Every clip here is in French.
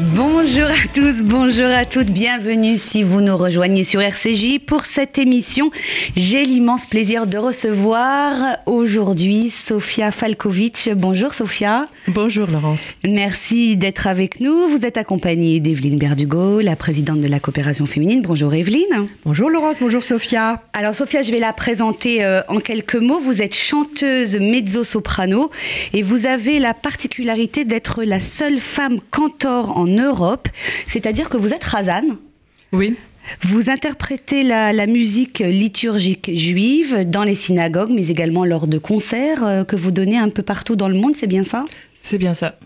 Bonjour à tous, bonjour à toutes, bienvenue si vous nous rejoignez sur RCJ pour cette émission. J'ai l'immense plaisir de recevoir aujourd'hui Sofia Falkovic. Bonjour Sofia. Bonjour Laurence. Merci d'être avec nous. Vous êtes accompagnée d'Evelyne Berdugo, la présidente de la coopération féminine. Bonjour Evelyne. Bonjour Laurence, bonjour Sofia. Alors Sofia, je vais la présenter euh, en quelques mots. Vous êtes chanteuse mezzo-soprano et vous avez la particularité d'être la seule femme cantor en Europe, c'est-à-dire que vous êtes Razan. Oui. Vous interprétez la, la, musique liturgique juive dans les synagogues, mais également lors de concerts euh, que vous donnez un peu partout dans le monde, c'est bien ça? C'est bien ça.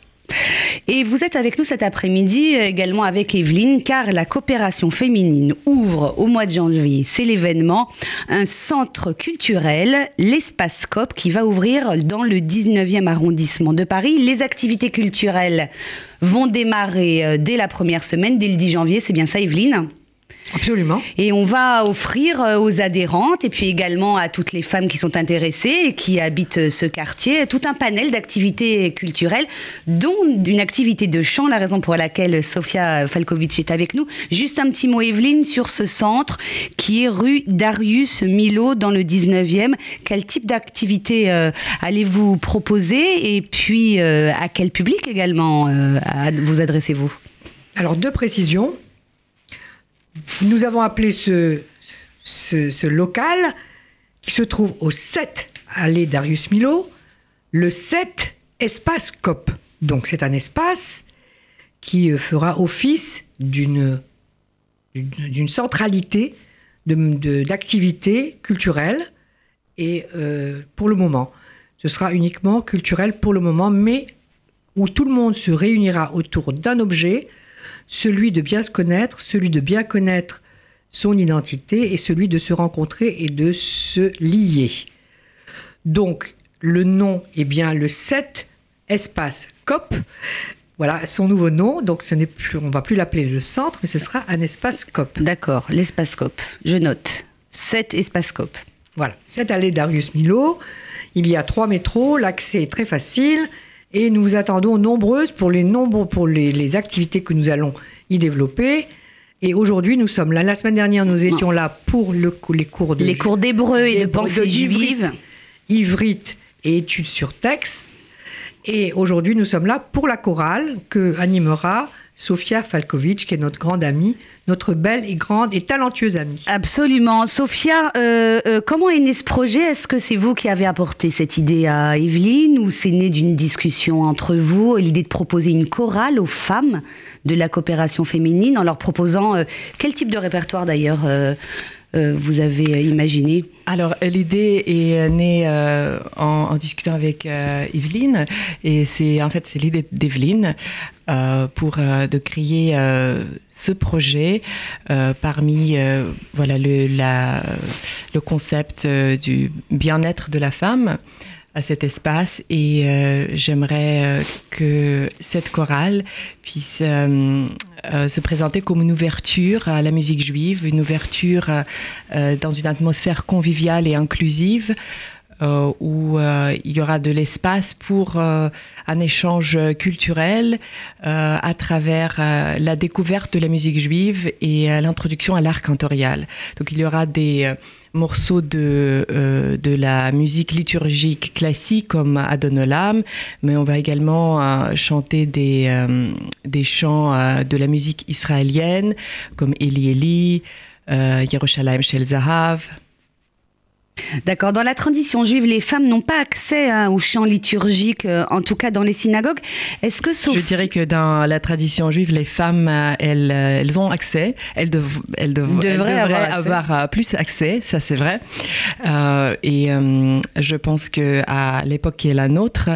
Et vous êtes avec nous cet après-midi euh, également avec Evelyne, car la coopération féminine ouvre au mois de janvier, c'est l'événement, un centre culturel, l'Espace COP, qui va ouvrir dans le 19e arrondissement de Paris. Les activités culturelles vont démarrer euh, dès la première semaine, dès le 10 janvier, c'est bien ça Evelyne? Absolument. Et on va offrir euh, aux adhérentes et puis également à toutes les femmes qui sont intéressées et qui habitent euh, ce quartier tout un panel d'activités culturelles, dont une activité de chant, la raison pour laquelle Sofia Falkovic est avec nous. Juste un petit mot, Evelyne, sur ce centre qui est rue Darius Milo dans le 19e. Quel type d'activité euh, allez-vous proposer et puis euh, à quel public également euh, vous adressez-vous? Alors, deux précisions. Nous avons appelé ce, local qui se trouve au 7 allée Darius Milo, le 7 espace COP. Donc c'est un espace qui fera office d'une d'une centralité d'activités de, culturelles et euh, pour le moment, ce sera uniquement culturel pour le moment, mais où tout le monde se réunira autour d'un objet, celui de bien se connaître, celui de bien connaître son identité et celui de se rencontrer et de se lier. Donc, le nom est bien le 7 espace COP. Voilà son nouveau nom. Donc, ce n'est plus, on va plus l'appeler le centre, mais ce sera un espace COP. D'accord, l'espace COP. Je note. 7 espace COP. Voilà, 7 allée Darius Milo. Il y a trois métros, l'accès est très facile et nous vous attendons nombreuses pour les nombreux pour les, les activités que nous allons y développer. Et aujourd'hui, nous sommes là. La semaine dernière, nous étions là pour le, les cours de les cours d'hébreu et de pensée juive, ivrite et études sur texte. Et aujourd'hui, nous sommes là pour la chorale que animera Sofia Falkovic, qui est notre grande amie, notre belle et grande et talentueuse amie. Absolument. Sofia, euh, euh, comment est né ce projet? Est-ce que c'est vous qui avez apporté cette idée à Evelyne ou c'est né d'une discussion entre vous, l'idée de proposer une chorale aux femmes de la coopération féminine en leur proposant euh, quel type de répertoire d'ailleurs euh, vous avez imaginé Alors, l'idée est née euh, en, discutant avec euh, Evelyne, et c'est en fait c'est l'idée d'Evelyne euh, pour de créer ce projet parmi voilà le, la, le concept du bien-être de la femme à cet espace. Et euh, j'aimerais euh, que cette chorale puisse euh, euh, se présenter comme une ouverture à la musique juive, une ouverture euh, dans une atmosphère conviviale et inclusive euh, où euh, il y aura de l'espace pour euh, un échange culturel à travers la découverte de la musique juive et l'introduction à l'art cantorial. Donc il y aura des morceaux de, de la musique liturgique classique comme Adonolam, mais on va également chanter des, des chants de la musique israélienne comme Eli Eli, Yerushalayim Shel Zahav. D'accord. Dans la tradition juive, les femmes n'ont pas accès hein, aux chants liturgiques, euh, en tout cas dans les synagogues. Est-ce que. Je dirais que dans la tradition juive, les femmes, euh, elles, elles ont accès. Elles, dev elles, dev devraient, elles devraient avoir, plus accès, ça c'est vrai. Euh, et euh, je pense que à l'époque qui est la nôtre,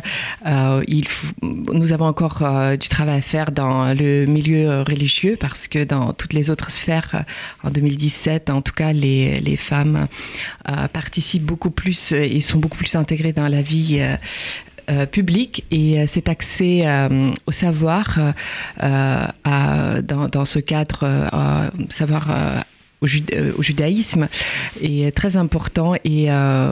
euh, il faut, nous avons encore euh, du travail à faire dans le milieu religieux parce que dans toutes les autres sphères, en 2017, en tout cas, les, les femmes euh, participent beaucoup plus et sont beaucoup plus intégrées dans la vie euh, euh, public et euh, cet accès euh, au savoir euh, dans, ce cadre euh, savoir euh, au, judaïsme est très important et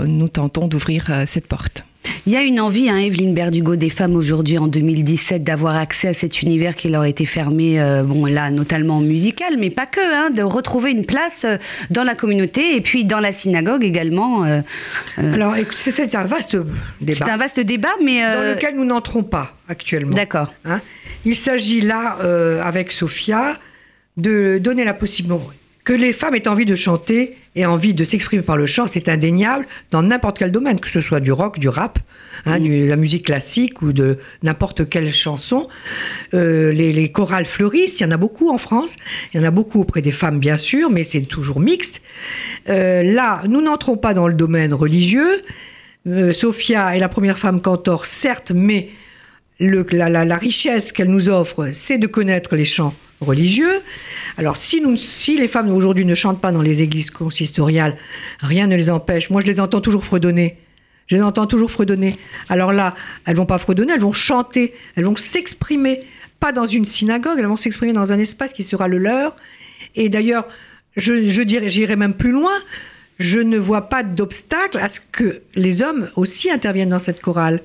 nous tentons d'ouvrir cette porte. Il y a une envie, hein, Evelyne Berdugo, des femmes aujourd'hui en 2017 d'avoir accès à cet univers qui leur a été fermé, euh, bon là notamment musical, mais pas que, hein, de retrouver une place euh, dans la communauté et puis dans la synagogue également. Euh, Alors c'est un vaste débat. C'est un vaste débat, mais dans lequel nous n'entrons pas actuellement. D'accord. Hein. Il s'agit là, avec Sophia, de donner la possibilité que les femmes aient envie de chanter et envie de s'exprimer par le chant, c'est indéniable dans n'importe quel domaine, que ce soit du rock, du rap, hein, de la musique classique ou de n'importe quelle chanson. Euh, les, chorales fleurissent, il y en a beaucoup en France, il y en a beaucoup auprès des femmes bien sûr, mais c'est toujours mixte. Euh, là, nous n'entrons pas dans le domaine religieux. Euh, Sophia est la première femme cantor, certes, mais la richesse qu'elle nous offre, c'est de connaître les chants religieux. Alors si les femmes aujourd'hui ne chantent pas dans les églises consistoriales, rien ne les empêche. Moi, je les entends toujours fredonner. Je les entends toujours fredonner. Alors là, elles vont pas fredonner, elles vont chanter, elles vont s'exprimer, pas dans une synagogue, elles vont s'exprimer dans un espace qui sera le leur. Et d'ailleurs, je, je dirais, j'irai même plus loin. Je ne vois pas d'obstacle à ce que les hommes aussi interviennent dans cette chorale,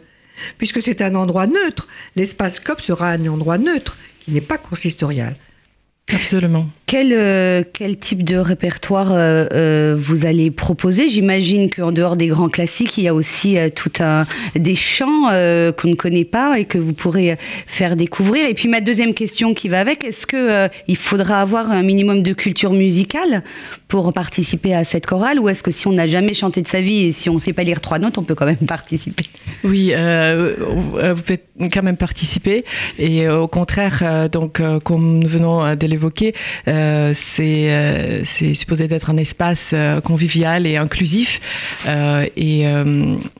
puisque c'est un endroit neutre. L'espace COP sera un endroit neutre qui n'est pas consistorial. Absolument. Quel, euh, quel type de répertoire euh, euh, vous allez proposer? J'imagine qu'en dehors des grands classiques, il y a aussi tout un, des chants qu'on ne connaît pas et que vous pourrez faire découvrir. Et puis ma deuxième question qui va avec, est-ce qu'il il faudra avoir un minimum de culture musicale pour participer à cette chorale? Ou est-ce que si on n'a jamais chanté de sa vie et si on ne sait pas lire trois notes, on peut quand même participer? Oui, vous pouvez quand même participer et au contraire, donc comme nous venons de l'évoquer, euh, c'est c'est supposé d'être un espace euh, convivial et inclusif. Euh, et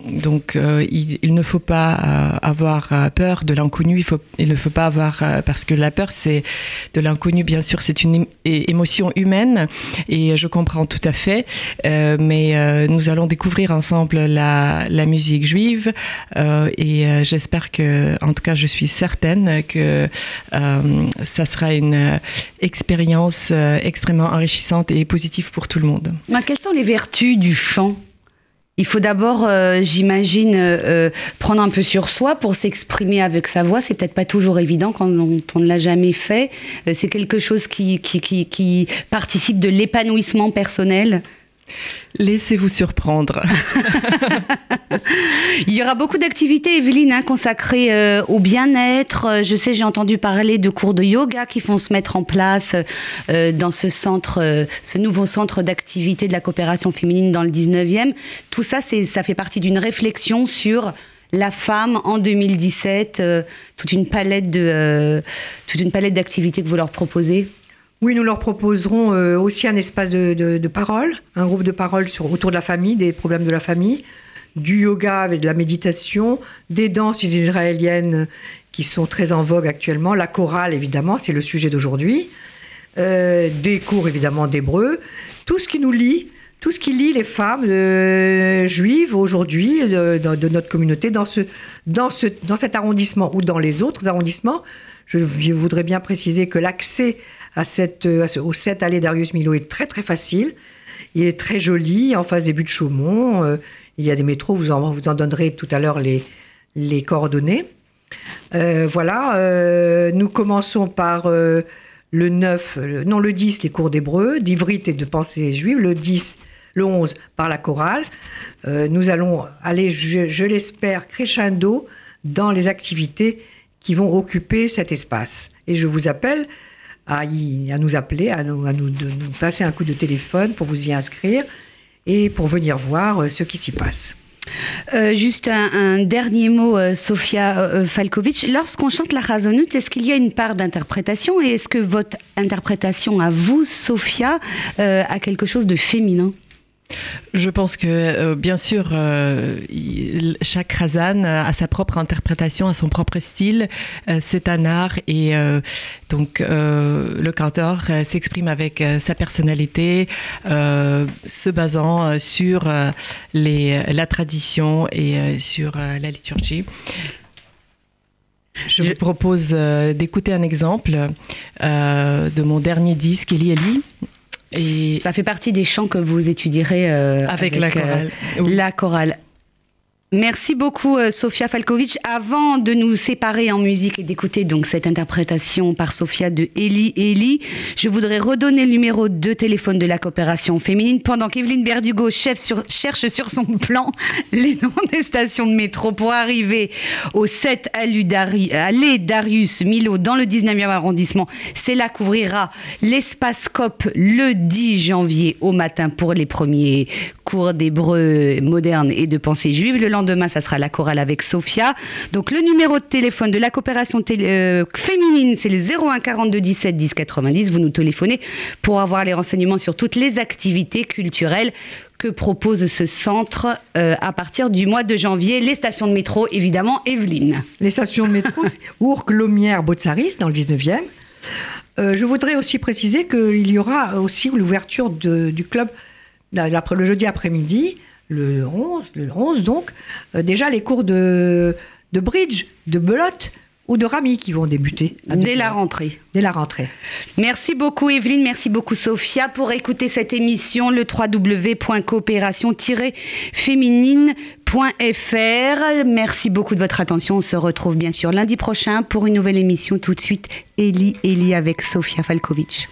donc, il, ne faut pas avoir peur de l'inconnu. Il, faut, il ne faut pas avoir parce que la peur, c'est de l'inconnu. Bien sûr, c'est une émotion humaine et je comprends tout à fait. mais nous allons découvrir ensemble la, la musique juive et j'espère que, en tout cas, je suis certaine que ça sera une expérience euh, extrêmement enrichissante et positive pour tout le monde. quelles sont les vertus du chant? Il faut d'abord, euh, j'imagine, euh, prendre un peu sur soi pour s'exprimer avec sa voix. C'est peut-être pas toujours évident quand on, ne l'a jamais fait. c'est quelque chose qui participe de l'épanouissement personnel. Laissez-vous surprendre. Il y aura beaucoup d'activités, Evelyne, hein, consacrées euh, au bien-être. Euh, je sais, j'ai entendu parler de cours de yoga qui vont se mettre en place euh, dans ce centre, ce nouveau centre d'activité de la coopération féminine dans le 19e. Tout ça, ça fait partie d'une réflexion sur la femme en 2017, toute une palette de, toute une palette d'activités que vous leur proposez. Oui, nous leur proposerons euh, aussi un espace de, parole, un groupe de parole autour de la famille, des problèmes de la famille, du yoga avec de la méditation, des danses israéliennes qui sont très en vogue actuellement, la chorale évidemment, c'est le sujet d'aujourd'hui, euh, des cours évidemment d'hébreu, tout ce qui nous lie, tout ce qui lie les femmes euh, juives aujourd'hui de, notre communauté dans, ce, dans cet arrondissement ou dans les autres arrondissements. Je voudrais bien préciser que l'accès à cette, au 7 allée Darius Milo est très très facile. Il est très joli, en face des buts de Chaumont. Euh, il y a des métros, vous en, vous en donnerez tout à l'heure les, les coordonnées. Euh, voilà, euh, nous commençons par le 9, non le 10, les cours d'hébreu, d'ivrite et de pensée juive, le 10, le 11 par la chorale. nous allons aller, je l'espère, crescendo dans les activités qui vont occuper cet espace. Et je vous appelle à, nous appeler, à, nous, passer un coup de téléphone pour vous y inscrire et pour venir voir euh, ce qui s'y passe. Euh, juste un, dernier mot, euh, Sofia Falkovic. Lorsqu'on chante la Razonut, est-ce qu'il y a une part d'interprétation et est-ce que votre interprétation à vous, Sofia, a quelque chose de féminin? Je pense que, euh, bien sûr, euh, chaque Razan a sa propre interprétation, a son propre style. Euh, c'est un art et donc le canteur s'exprime avec sa personnalité, se basant sur la tradition et sur la liturgie. Je, vous propose d'écouter un exemple de mon dernier disque, Eli Eli. Et ça fait partie des chants que vous étudierez avec, la chorale. La chorale. Merci beaucoup euh, Sofia Falkovic. Avant de nous séparer en musique et d'écouter donc cette interprétation par Sofia de Eli Eli, je voudrais redonner le numéro de téléphone de la coopération féminine pendant qu'Evelyne Berdugo chef cherche sur son plan les noms des stations de métro pour arriver au 7 allée Darius Milo dans le 19e arrondissement. C'est là qu'ouvrira l'espace COP le 10 janvier au matin pour les premiers cours d'hébreu moderne et de pensée juive. Le lendemain, ça sera la chorale avec Sophia. Donc le numéro de téléphone de la coopération euh, féminine, c'est le 01 42 17 10 90. Vous nous téléphonez pour avoir les renseignements sur toutes les activités culturelles que propose ce centre euh, à partir du mois de janvier. Les stations de métro, évidemment, Evelyne. Les stations de métro, Ourcq, Lomière, Botsaris, dans le 19e. Euh, je voudrais aussi préciser qu'il y aura aussi l'ouverture du club le jeudi après-midi, le 11, le 11 donc, euh, déjà les cours de, de bridge, de belote ou de rami qui vont débuter. Dès la rentrée. Dès la rentrée. Merci beaucoup Evelyne, merci beaucoup Sophia. Pour écouter cette émission, le www.coopération-féminine.fr. Merci beaucoup de votre attention. On se retrouve bien sûr lundi prochain pour une nouvelle émission. Tout de suite, Eli Eli avec Sophia Falkovic.